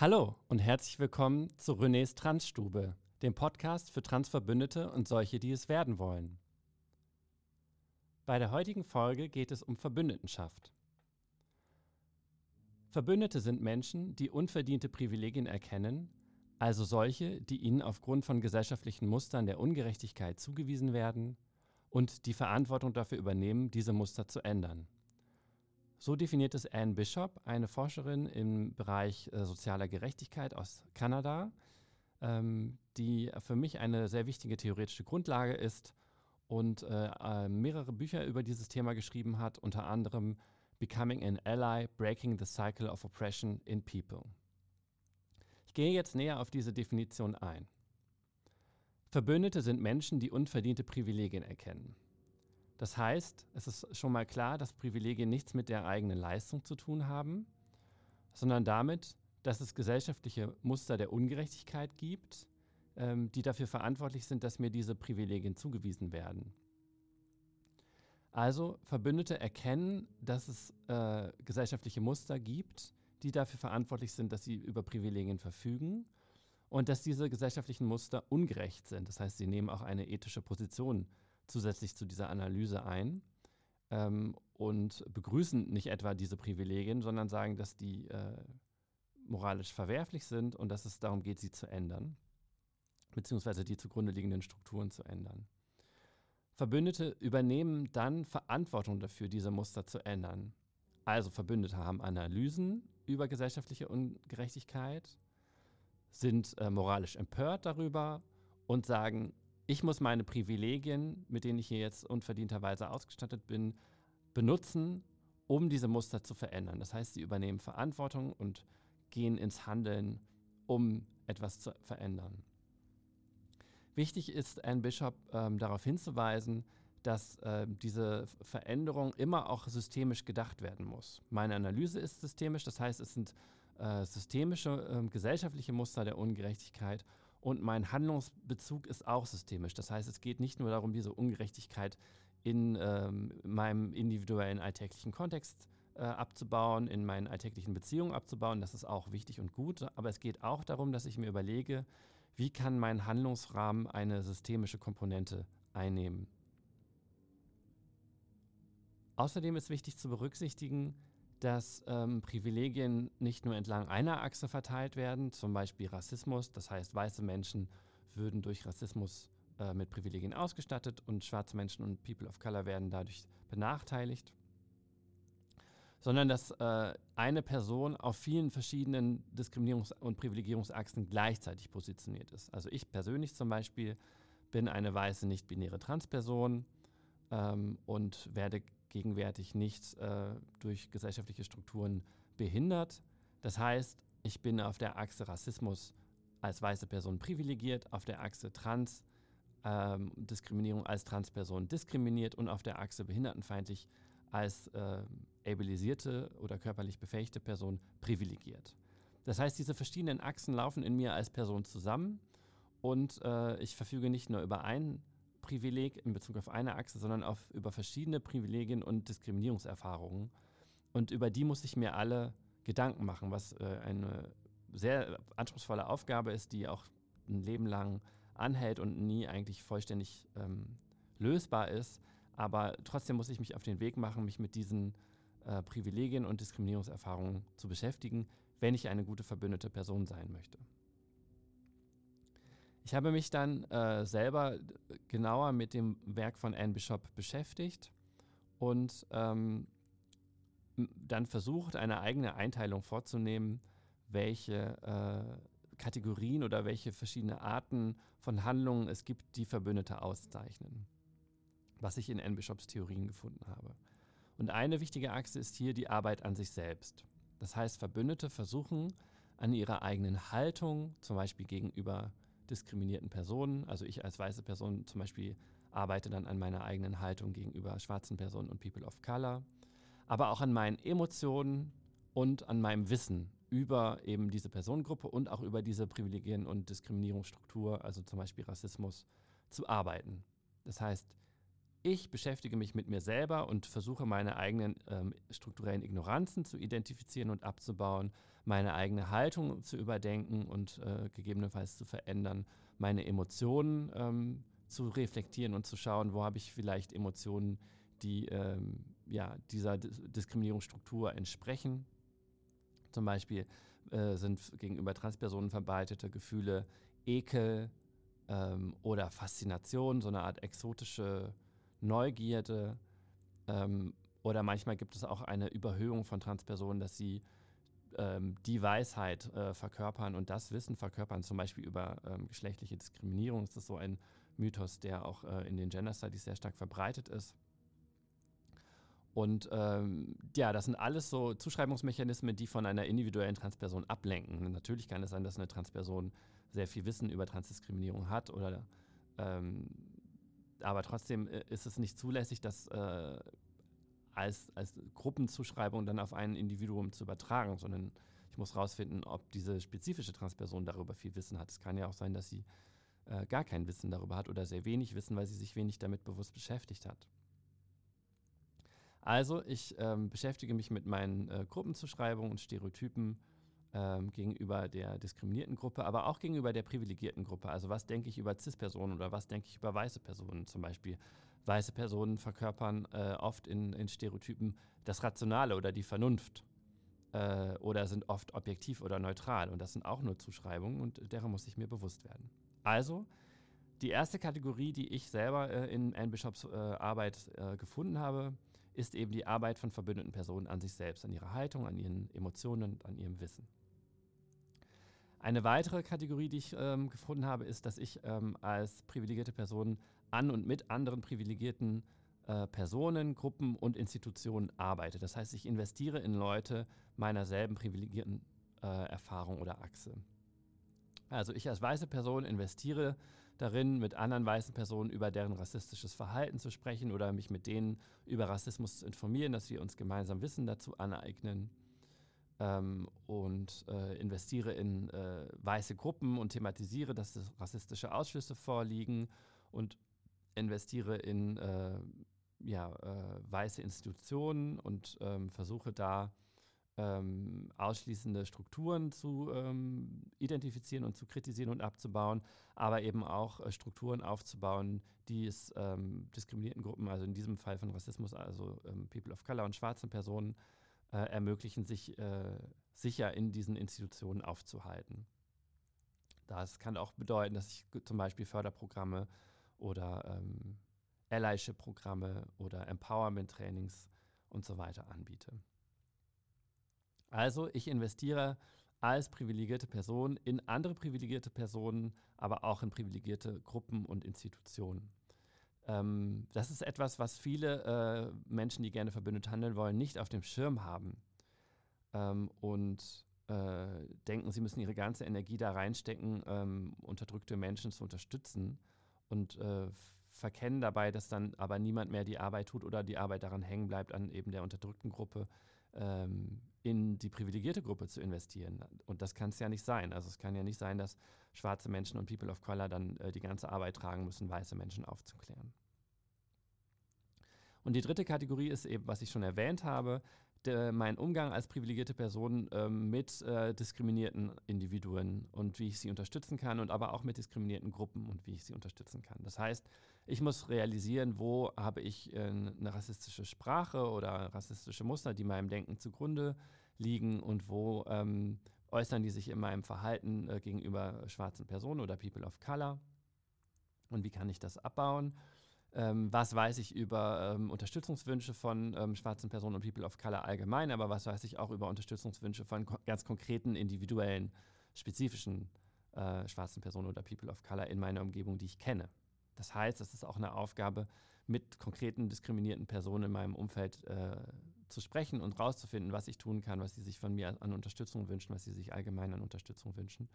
Hallo und herzlich willkommen zu Renés Transstube, dem Podcast für Transverbündete und solche, die es werden wollen. Bei der heutigen Folge geht es um Verbündetenschaft. Verbündete sind Menschen, die unverdiente Privilegien erkennen, also solche, die ihnen aufgrund von gesellschaftlichen Mustern der Ungerechtigkeit zugewiesen werden und die Verantwortung dafür übernehmen, diese Muster zu ändern. So definiert es Anne Bishop, eine Forscherin im Bereich äh, sozialer Gerechtigkeit aus Kanada, ähm, die für mich eine sehr wichtige theoretische Grundlage ist und äh, äh, mehrere Bücher über dieses Thema geschrieben hat, unter anderem Becoming an Ally, Breaking the Cycle of Oppression in People. Ich gehe jetzt näher auf diese Definition ein. Verbündete sind Menschen, die unverdiente Privilegien erkennen. Das heißt, es ist schon mal klar, dass Privilegien nichts mit der eigenen Leistung zu tun haben, sondern damit, dass es gesellschaftliche Muster der Ungerechtigkeit gibt, ähm, die dafür verantwortlich sind, dass mir diese Privilegien zugewiesen werden. Also Verbündete erkennen, dass es äh, gesellschaftliche Muster gibt, die dafür verantwortlich sind, dass sie über Privilegien verfügen und dass diese gesellschaftlichen Muster ungerecht sind. Das heißt, sie nehmen auch eine ethische Position zusätzlich zu dieser Analyse ein ähm, und begrüßen nicht etwa diese Privilegien, sondern sagen, dass die äh, moralisch verwerflich sind und dass es darum geht, sie zu ändern, beziehungsweise die zugrunde liegenden Strukturen zu ändern. Verbündete übernehmen dann Verantwortung dafür, diese Muster zu ändern. Also Verbündete haben Analysen über gesellschaftliche Ungerechtigkeit, sind äh, moralisch empört darüber und sagen, ich muss meine Privilegien, mit denen ich hier jetzt unverdienterweise ausgestattet bin, benutzen, um diese Muster zu verändern. Das heißt, sie übernehmen Verantwortung und gehen ins Handeln, um etwas zu verändern. Wichtig ist, Anne Bishop ähm, darauf hinzuweisen, dass äh, diese Veränderung immer auch systemisch gedacht werden muss. Meine Analyse ist systemisch, das heißt, es sind äh, systemische äh, gesellschaftliche Muster der Ungerechtigkeit und mein Handlungsbezug ist auch systemisch. Das heißt, es geht nicht nur darum, diese Ungerechtigkeit in ähm, meinem individuellen alltäglichen Kontext äh, abzubauen, in meinen alltäglichen Beziehungen abzubauen. Das ist auch wichtig und gut. Aber es geht auch darum, dass ich mir überlege, wie kann mein Handlungsrahmen eine systemische Komponente einnehmen. Außerdem ist wichtig zu berücksichtigen, dass ähm, Privilegien nicht nur entlang einer Achse verteilt werden, zum Beispiel Rassismus, das heißt weiße Menschen würden durch Rassismus äh, mit Privilegien ausgestattet und schwarze Menschen und People of Color werden dadurch benachteiligt, sondern dass äh, eine Person auf vielen verschiedenen Diskriminierungs- und Privilegierungsachsen gleichzeitig positioniert ist. Also ich persönlich zum Beispiel bin eine weiße nicht-binäre Transperson ähm, und werde gegenwärtig nicht äh, durch gesellschaftliche Strukturen behindert. Das heißt, ich bin auf der Achse Rassismus als weiße Person privilegiert, auf der Achse Trans ähm, Diskriminierung als Transperson diskriminiert und auf der Achse behindertenfeindlich als äh, abilisierte oder körperlich befähigte Person privilegiert. Das heißt, diese verschiedenen Achsen laufen in mir als Person zusammen und äh, ich verfüge nicht nur über ein Privileg in Bezug auf eine Achse, sondern auf, über verschiedene Privilegien und Diskriminierungserfahrungen. Und über die muss ich mir alle Gedanken machen, was äh, eine sehr anspruchsvolle Aufgabe ist, die auch ein Leben lang anhält und nie eigentlich vollständig ähm, lösbar ist. Aber trotzdem muss ich mich auf den Weg machen, mich mit diesen äh, Privilegien und Diskriminierungserfahrungen zu beschäftigen, wenn ich eine gute verbündete Person sein möchte. Ich habe mich dann äh, selber genauer mit dem Werk von Anne Bishop beschäftigt und ähm, dann versucht, eine eigene Einteilung vorzunehmen, welche äh, Kategorien oder welche verschiedene Arten von Handlungen es gibt, die Verbündete auszeichnen. Was ich in Anne Bishops Theorien gefunden habe. Und eine wichtige Achse ist hier die Arbeit an sich selbst. Das heißt, Verbündete versuchen an ihrer eigenen Haltung, zum Beispiel gegenüber diskriminierten Personen. Also ich als weiße Person zum Beispiel arbeite dann an meiner eigenen Haltung gegenüber schwarzen Personen und People of Color, aber auch an meinen Emotionen und an meinem Wissen über eben diese Personengruppe und auch über diese Privilegien und Diskriminierungsstruktur, also zum Beispiel Rassismus, zu arbeiten. Das heißt, ich beschäftige mich mit mir selber und versuche meine eigenen ähm, strukturellen Ignoranzen zu identifizieren und abzubauen, meine eigene Haltung zu überdenken und äh, gegebenenfalls zu verändern, meine Emotionen ähm, zu reflektieren und zu schauen, wo habe ich vielleicht Emotionen, die ähm, ja, dieser Diskriminierungsstruktur entsprechen. Zum Beispiel äh, sind gegenüber Transpersonen verbreitete Gefühle Ekel ähm, oder Faszination, so eine Art exotische Neugierde. Ähm, oder manchmal gibt es auch eine Überhöhung von Transpersonen, dass sie ähm, die Weisheit äh, verkörpern und das Wissen verkörpern, zum Beispiel über ähm, geschlechtliche Diskriminierung. Das ist so ein Mythos, der auch äh, in den Gender Studies sehr stark verbreitet ist. Und ähm, ja, das sind alles so Zuschreibungsmechanismen, die von einer individuellen Transperson ablenken. Natürlich kann es sein, dass eine Transperson sehr viel Wissen über Transdiskriminierung hat oder ähm, aber trotzdem äh, ist es nicht zulässig, das äh, als, als Gruppenzuschreibung dann auf ein Individuum zu übertragen, sondern ich muss herausfinden, ob diese spezifische Transperson darüber viel Wissen hat. Es kann ja auch sein, dass sie äh, gar kein Wissen darüber hat oder sehr wenig Wissen, weil sie sich wenig damit bewusst beschäftigt hat. Also ich ähm, beschäftige mich mit meinen äh, Gruppenzuschreibungen und Stereotypen ähm, gegenüber der diskriminierten Gruppe, aber auch gegenüber der privilegierten Gruppe. Also was denke ich über CIS-Personen oder was denke ich über weiße Personen zum Beispiel. Weiße Personen verkörpern äh, oft in, in, Stereotypen das Rationale oder die Vernunft äh, oder sind oft objektiv oder neutral. Und das sind auch nur Zuschreibungen und derer muss ich mir bewusst werden. Also die erste Kategorie, die ich selber äh, in Anne Bishops äh, Arbeit äh, gefunden habe, ist eben die Arbeit von verbündeten Personen an sich selbst, an ihrer Haltung, an ihren Emotionen und an ihrem Wissen. Eine weitere Kategorie, die ich ähm, gefunden habe, ist, dass ich ähm, als privilegierte Person an und mit anderen privilegierten äh, Personen, Gruppen und Institutionen arbeite. Das heißt, ich investiere in Leute meiner selben privilegierten äh, Erfahrung oder Achse. Also ich als weiße Person investiere darin, mit anderen weißen Personen über deren rassistisches Verhalten zu sprechen oder mich mit denen über Rassismus zu informieren, dass wir uns gemeinsam Wissen dazu aneignen ähm, und äh, investiere in äh, weiße Gruppen und thematisiere, dass rassistische Ausschlüsse vorliegen und investiere in äh, ja, äh, weiße Institutionen und ähm, versuche da ähm, ausschließende Strukturen zu ähm, identifizieren und zu kritisieren und abzubauen, aber eben auch äh, Strukturen aufzubauen, die es ähm, diskriminierten Gruppen, also in diesem Fall von Rassismus, also ähm, People of Color und schwarzen Personen, äh, ermöglichen, sich äh, sicher in diesen Institutionen aufzuhalten. Das kann auch bedeuten, dass ich zum Beispiel Förderprogramme oder ähm, Allyship-Programme oder Empowerment-Trainings und so weiter anbiete. Also ich investiere als privilegierte Person in andere privilegierte Personen, aber auch in privilegierte Gruppen und Institutionen. Ähm, das ist etwas, was viele äh, Menschen, die gerne verbündet handeln wollen, nicht auf dem Schirm haben ähm, und äh, denken, sie müssen ihre ganze Energie da reinstecken, ähm, unterdrückte Menschen zu unterstützen und äh, verkennen dabei, dass dann aber niemand mehr die Arbeit tut oder die Arbeit daran hängen bleibt, an eben der unterdrückten Gruppe ähm, in die privilegierte Gruppe zu investieren. Und das kann es ja nicht sein. Also es kann ja nicht sein, dass schwarze Menschen und People of Color dann äh, die ganze Arbeit tragen müssen, weiße Menschen aufzuklären. Und die dritte Kategorie ist eben, was ich schon erwähnt habe, de, mein Umgang als privilegierte Person ähm, mit äh, diskriminierten Individuen und wie ich sie unterstützen kann und aber auch mit diskriminierten Gruppen und wie ich sie unterstützen kann. Das heißt, ich muss realisieren, wo habe ich äh, eine rassistische Sprache oder rassistische Muster, die meinem Denken zugrunde liegen und wo ähm, äußern die sich in meinem Verhalten äh, gegenüber schwarzen Personen oder People of Color und wie kann ich das abbauen. Ähm, was weiß ich über ähm, Unterstützungswünsche von ähm, schwarzen Personen und People of Color allgemein, aber was weiß ich auch über Unterstützungswünsche von ko ganz konkreten, individuellen, spezifischen äh, schwarzen Personen oder People of Color in meiner Umgebung, die ich kenne. Das heißt, es ist auch eine Aufgabe, mit konkreten diskriminierten Personen in meinem Umfeld äh, zu sprechen und rauszufinden, was ich tun kann, was sie sich von mir an Unterstützung wünschen, was sie sich allgemein an Unterstützung wünschen,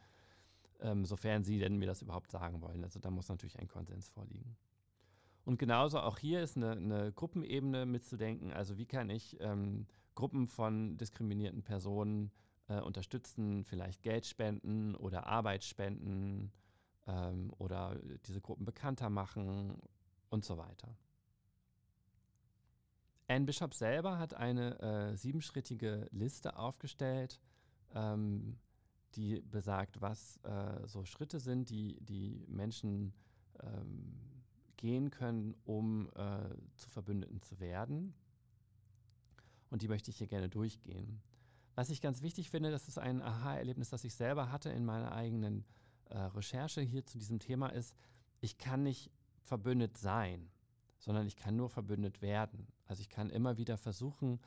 ähm, sofern sie denn mir das überhaupt sagen wollen. Also da muss natürlich ein Konsens vorliegen. Und genauso auch hier ist eine, eine Gruppenebene mitzudenken. Also wie kann ich ähm, Gruppen von diskriminierten Personen äh, unterstützen, vielleicht Geld spenden oder Arbeit spenden ähm, oder diese Gruppen bekannter machen und so weiter. Anne Bishop selber hat eine äh, siebenschrittige Liste aufgestellt, ähm, die besagt, was äh, so Schritte sind, die die Menschen ähm, gehen können, um äh, zu Verbündeten zu werden. Und die möchte ich hier gerne durchgehen. Was ich ganz wichtig finde, das ist ein Aha-Erlebnis, das ich selber hatte in meiner eigenen äh, Recherche hier zu diesem Thema, ist, ich kann nicht verbündet sein, sondern ich kann nur verbündet werden. Also ich kann immer wieder versuchen,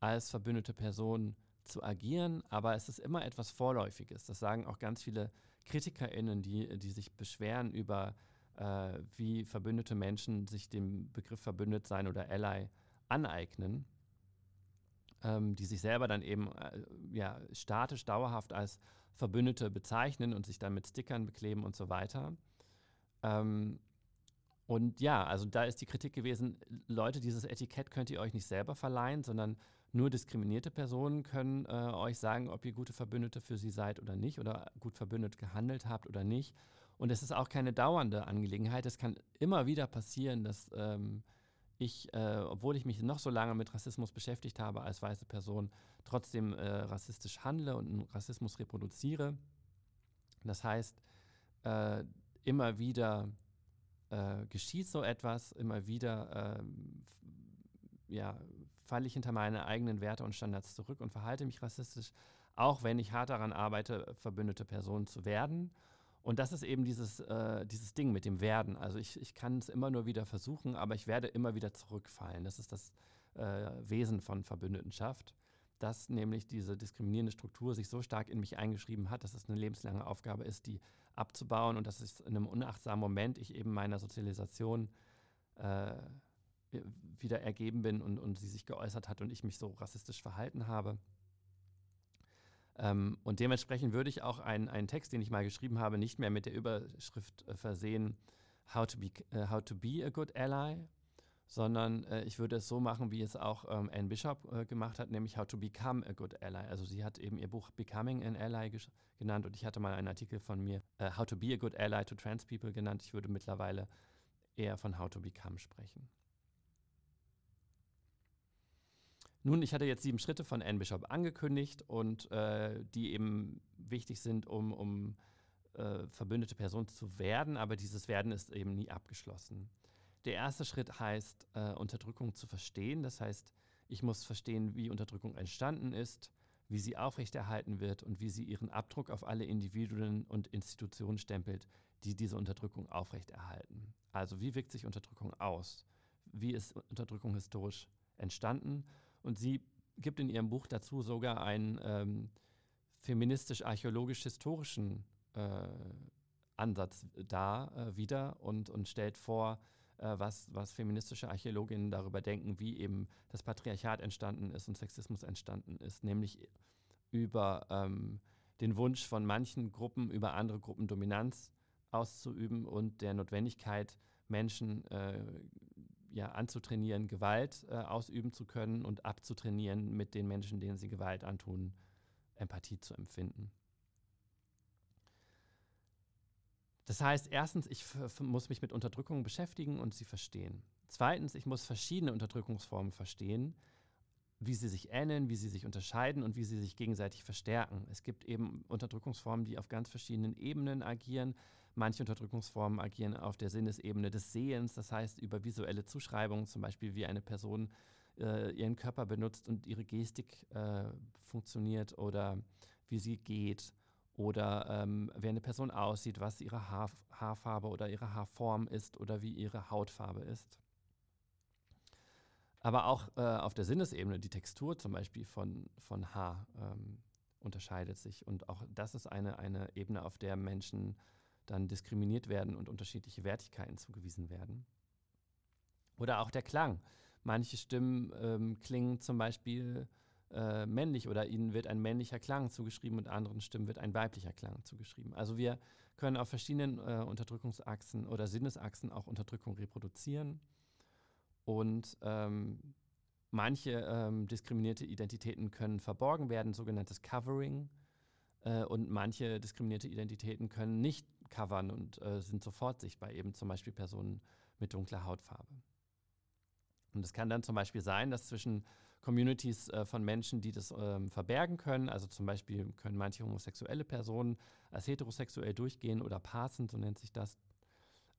als verbündete Person zu agieren, aber es ist immer etwas Vorläufiges. Das sagen auch ganz viele KritikerInnen, die, die sich beschweren über, äh, wie verbündete Menschen sich dem Begriff verbündet sein oder Ally aneignen, ähm, die sich selber dann eben äh, ja, statisch, dauerhaft als Verbündete bezeichnen und sich dann mit Stickern bekleben und so weiter. Ähm, und ja, also da ist die Kritik gewesen, Leute, dieses Etikett könnt ihr euch nicht selber verleihen, sondern nur diskriminierte Personen können äh, euch sagen, ob ihr gute Verbündete für sie seid oder nicht oder gut verbündet gehandelt habt oder nicht. Und es ist auch keine dauernde Angelegenheit. Es kann immer wieder passieren, dass ähm, ich, äh, obwohl ich mich noch so lange mit Rassismus beschäftigt habe als weiße Person, trotzdem äh, rassistisch handle und Rassismus reproduziere. Das heißt, äh, immer wieder äh, geschieht so etwas, immer wieder ähm, ja, falle ich hinter meine eigenen Werte und Standards zurück und verhalte mich rassistisch, auch wenn ich hart daran arbeite, verbündete Person zu werden. Und das ist eben dieses, äh, dieses Ding mit dem Werden. Also ich, ich kann es immer nur wieder versuchen, aber ich werde immer wieder zurückfallen. Das ist das äh, Wesen von Verbündetenschaft, dass nämlich diese diskriminierende Struktur sich so stark in mich eingeschrieben hat, dass es eine lebenslange Aufgabe ist, die abzubauen und dass es in einem unachtsamen Moment ich eben meiner Sozialisation äh, wieder ergeben bin und, und sie sich geäußert hat und ich mich so rassistisch verhalten habe. Ähm, und dementsprechend würde ich auch einen, einen Text, den ich mal geschrieben habe, nicht mehr mit der Überschrift äh, versehen, how to, be, uh, how to be a good ally, sondern äh, ich würde es so machen, wie es auch ähm, Anne Bishop äh, gemacht hat, nämlich How to Become a Good Ally. Also sie hat eben ihr Buch Becoming an Ally genannt und ich hatte mal einen Artikel von mir, äh, How to Be a Good Ally to Trans People genannt. Ich würde mittlerweile eher von How to Become sprechen. Nun, ich hatte jetzt sieben Schritte von Anne Bishop angekündigt und äh, die eben wichtig sind, um, um äh, verbündete Person zu werden, aber dieses Werden ist eben nie abgeschlossen. Der erste Schritt heißt, äh, Unterdrückung zu verstehen. Das heißt, ich muss verstehen, wie Unterdrückung entstanden ist, wie sie aufrechterhalten wird und wie sie ihren Abdruck auf alle Individuen und Institutionen stempelt, die diese Unterdrückung aufrechterhalten. Also wie wirkt sich Unterdrückung aus? Wie ist Unterdrückung historisch entstanden? Und sie gibt in ihrem Buch dazu sogar einen ähm, feministisch-archäologisch-historischen äh, Ansatz dar äh, wieder und, und stellt vor, äh, was, was feministische Archäologinnen darüber denken, wie eben das Patriarchat entstanden ist und Sexismus entstanden ist, nämlich über ähm, den Wunsch von manchen Gruppen, über andere Gruppen Dominanz auszuüben und der Notwendigkeit, Menschen äh, ja, anzutrainieren, Gewalt äh, ausüben zu können und abzutrainieren, mit den Menschen, denen sie Gewalt antun, Empathie zu empfinden. Das heißt, erstens, ich muss mich mit Unterdrückung beschäftigen und sie verstehen. Zweitens, ich muss verschiedene Unterdrückungsformen verstehen, wie sie sich ähneln, wie sie sich unterscheiden und wie sie sich gegenseitig verstärken. Es gibt eben Unterdrückungsformen, die auf ganz verschiedenen Ebenen agieren. Manche Unterdrückungsformen agieren auf der Sinnesebene des Sehens, das heißt über visuelle Zuschreibungen, zum Beispiel wie eine Person äh, ihren Körper benutzt und ihre Gestik äh, funktioniert oder wie sie geht oder ähm, wie eine Person aussieht, was ihre Haar, Haarfarbe oder ihre Haarform ist oder wie ihre Hautfarbe ist. Aber auch äh, auf der Sinnesebene, die Textur zum Beispiel von, von Haar ähm, unterscheidet sich. Und auch das ist eine, eine Ebene, auf der Menschen dann diskriminiert werden und unterschiedliche Wertigkeiten zugewiesen werden. Oder auch der Klang. Manche Stimmen ähm, klingen zum Beispiel äh, männlich oder ihnen wird ein männlicher Klang zugeschrieben und anderen Stimmen wird ein weiblicher Klang zugeschrieben. Also wir können auf verschiedenen äh, Unterdrückungsachsen oder Sinnesachsen auch Unterdrückung reproduzieren. Und ähm, manche ähm, diskriminierte Identitäten können verborgen werden, sogenanntes Covering. Äh, und manche diskriminierte Identitäten können nicht covern und äh, sind sofort sichtbar, eben zum Beispiel Personen mit dunkler Hautfarbe. Und es kann dann zum Beispiel sein, dass zwischen Communities äh, von Menschen, die das ähm, verbergen können. Also zum Beispiel können manche homosexuelle Personen als heterosexuell durchgehen oder parsen, so nennt sich das.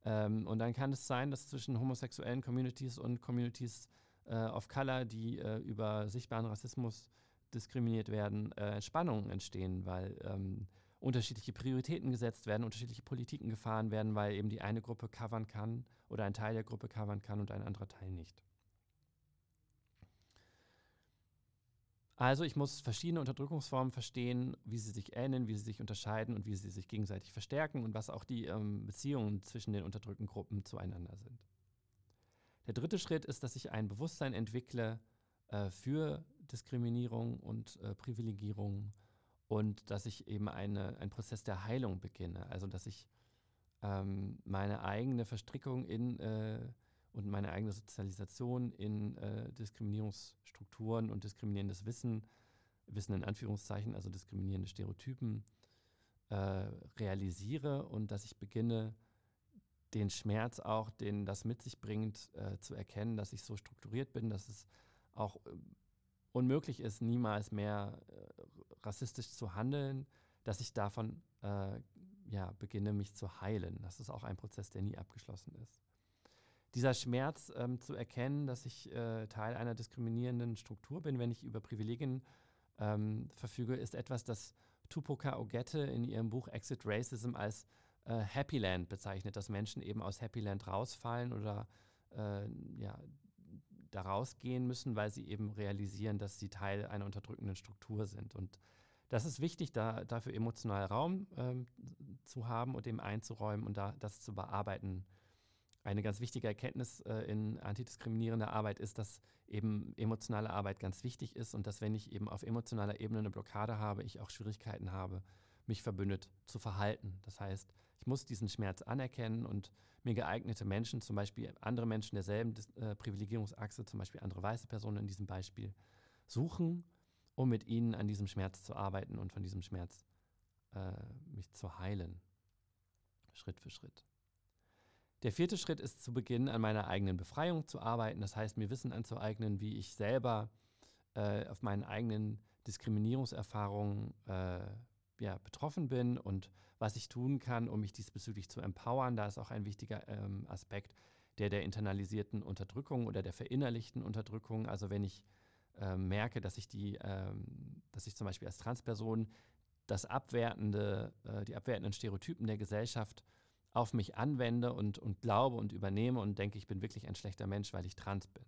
Ähm, und dann kann es sein, dass zwischen homosexuellen Communities und Communities äh, of Color, die äh, über sichtbaren Rassismus diskriminiert werden, äh, Spannungen entstehen, weil ähm, unterschiedliche Prioritäten gesetzt werden, unterschiedliche Politiken gefahren werden, weil eben die eine Gruppe covern kann oder ein Teil der Gruppe covern kann und ein anderer Teil nicht. Also ich muss verschiedene Unterdrückungsformen verstehen, wie sie sich ähneln, wie sie sich unterscheiden und wie sie sich gegenseitig verstärken und was auch die ähm, Beziehungen zwischen den unterdrückten Gruppen zueinander sind. Der dritte Schritt ist, dass ich ein Bewusstsein entwickle äh, für Diskriminierung und äh, Privilegierung und dass ich eben eine, einen Prozess der Heilung beginne. Also dass ich ähm, meine eigene Verstrickung in äh, und meine eigene Sozialisation in äh, Diskriminierungsstrukturen und diskriminierendes Wissen, Wissen in Anführungszeichen, also diskriminierende Stereotypen, äh, realisiere und dass ich beginne, den Schmerz auch, den das mit sich bringt, äh, zu erkennen, dass ich so strukturiert bin, dass es auch äh, unmöglich ist, niemals mehr äh, rassistisch zu handeln, dass ich davon äh, ja, beginne, mich zu heilen. Das ist auch ein Prozess, der nie abgeschlossen ist dieser Schmerz ähm, zu erkennen, dass ich äh, Teil einer diskriminierenden Struktur bin, wenn ich über Privilegien ähm, verfüge, ist etwas, das Tupoka Ogette in ihrem Buch Exit Racism als äh, Happy Land bezeichnet, dass Menschen eben aus Happy Land rausfallen oder äh, ja, da rausgehen müssen, weil sie eben realisieren, dass sie Teil einer unterdrückenden Struktur sind. Und das ist wichtig, da, dafür emotional Raum ähm, zu haben und dem einzuräumen und da, das zu bearbeiten eine ganz wichtige Erkenntnis äh, in antidiskriminierender Arbeit ist, dass eben emotionale Arbeit ganz wichtig ist und dass wenn ich eben auf emotionaler Ebene eine Blockade habe, ich auch Schwierigkeiten habe, mich verbündet zu verhalten. Das heißt, ich muss diesen Schmerz anerkennen und mir geeignete Menschen, zum Beispiel andere Menschen derselben äh, Privilegierungsachse, zum Beispiel andere weiße Personen in diesem Beispiel, suchen, um mit ihnen an diesem Schmerz zu arbeiten und von diesem Schmerz äh, mich zu heilen. Schritt für Schritt. Der vierte Schritt ist zu Beginn an meiner eigenen Befreiung zu arbeiten. Das heißt, mir Wissen anzueignen, wie ich selber äh, auf meinen eigenen Diskriminierungserfahrungen äh, ja, betroffen bin und was ich tun kann, um mich diesbezüglich zu empowern. Da ist auch ein wichtiger ähm, Aspekt der der internalisierten Unterdrückung oder der verinnerlichten Unterdrückung. Also wenn ich äh, merke, dass ich die, ähm, dass ich zum Beispiel als Transperson das abwertende, äh, die abwertenden Stereotypen der Gesellschaft auf mich anwende und, und glaube und übernehme und denke, ich bin wirklich ein schlechter Mensch, weil ich trans bin.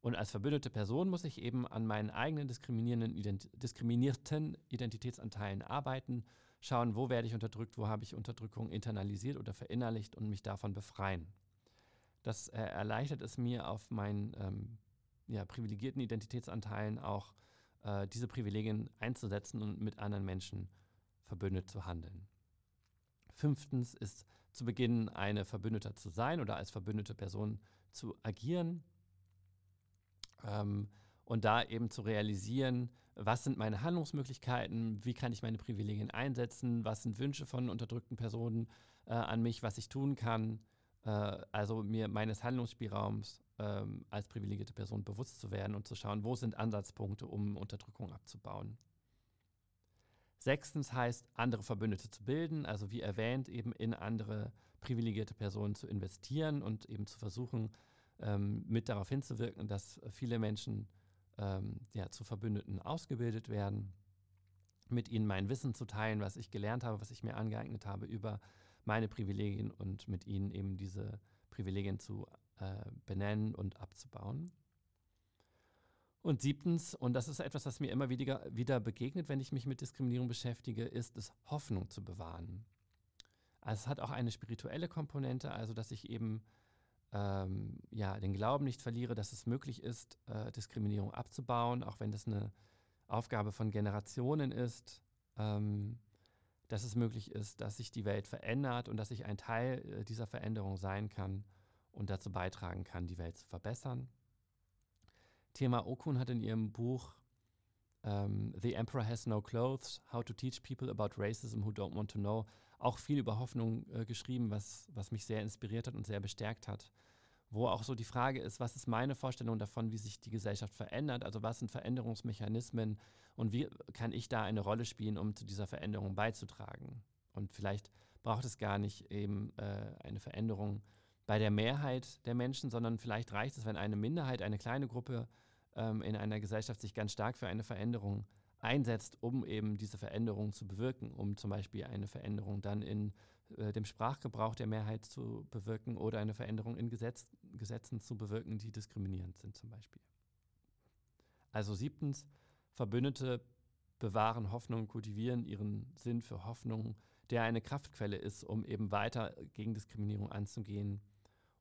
Und als verbündete Person muss ich eben an meinen eigenen ident diskriminierten Identitätsanteilen arbeiten, schauen, wo werde ich unterdrückt, wo habe ich Unterdrückung internalisiert oder verinnerlicht und mich davon befreien. Das äh, erleichtert es mir, auf meinen ähm, ja, privilegierten Identitätsanteilen auch äh, diese Privilegien einzusetzen und mit anderen Menschen verbündet zu handeln. Fünftens ist zu Beginn eine Verbündeter zu sein oder als verbündete Person zu agieren ähm, und da eben zu realisieren, was sind meine Handlungsmöglichkeiten, wie kann ich meine Privilegien einsetzen, was sind Wünsche von unterdrückten Personen äh, an mich, was ich tun kann, äh, also mir meines Handlungsspielraums ähm, als privilegierte Person bewusst zu werden und zu schauen, wo sind Ansatzpunkte, um Unterdrückung abzubauen. Sechstens heißt, andere Verbündete zu bilden, also wie erwähnt, eben in andere privilegierte Personen zu investieren und eben zu versuchen, ähm, mit darauf hinzuwirken, dass viele Menschen ähm, ja, zu Verbündeten ausgebildet werden, mit ihnen mein Wissen zu teilen, was ich gelernt habe, was ich mir angeeignet habe über meine Privilegien und mit ihnen eben diese Privilegien zu äh, benennen und abzubauen. Und siebtens, und das ist etwas, was mir immer wieder, wieder begegnet, wenn ich mich mit Diskriminierung beschäftige, ist es, Hoffnung zu bewahren. Also es hat auch eine spirituelle Komponente, also dass ich eben ähm, ja, den Glauben nicht verliere, dass es möglich ist, äh, Diskriminierung abzubauen, auch wenn das eine Aufgabe von Generationen ist, ähm, dass es möglich ist, dass sich die Welt verändert und dass ich ein Teil äh, dieser Veränderung sein kann und dazu beitragen kann, die Welt zu verbessern. Thema Okun hat in ihrem Buch um, ähm, The Emperor Has No Clothes, How to Teach People About Racism Who Don't Want to Know, auch viel über Hoffnung äh, geschrieben, was, was mich sehr inspiriert hat und sehr bestärkt hat, wo auch so die Frage ist, was ist meine Vorstellung davon, wie sich die Gesellschaft verändert? Also was sind Veränderungsmechanismen und wie kann ich da eine Rolle spielen, um zu dieser Veränderung beizutragen? Und vielleicht braucht es gar nicht eben äh, eine Veränderung bei der Mehrheit der Menschen, sondern vielleicht reicht es, wenn eine Minderheit, eine kleine Gruppe ähm, in einer Gesellschaft sich ganz stark für eine Veränderung einsetzt, um eben diese Veränderung zu bewirken, um zum Beispiel eine Veränderung dann in äh, dem Sprachgebrauch der Mehrheit zu bewirken oder eine Veränderung in Gesetz, Gesetzen zu bewirken, die diskriminierend sind zum Beispiel. Also siebtens, Verbündete bewahren Hoffnung, kultivieren ihren Sinn für Hoffnung, der eine Kraftquelle ist, um eben weiter gegen Diskriminierung anzugehen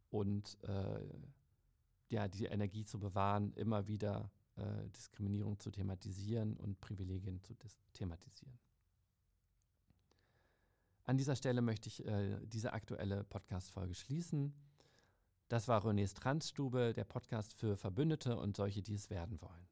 und äh, ja, die Energie zu bewahren, immer wieder äh, Diskriminierung zu thematisieren und Privilegien zu thematisieren. An dieser Stelle möchte ich äh, diese aktuelle Podcast-Folge schließen. Das war Renés Transstube, der Podcast für Verbündete und solche, die es werden wollen.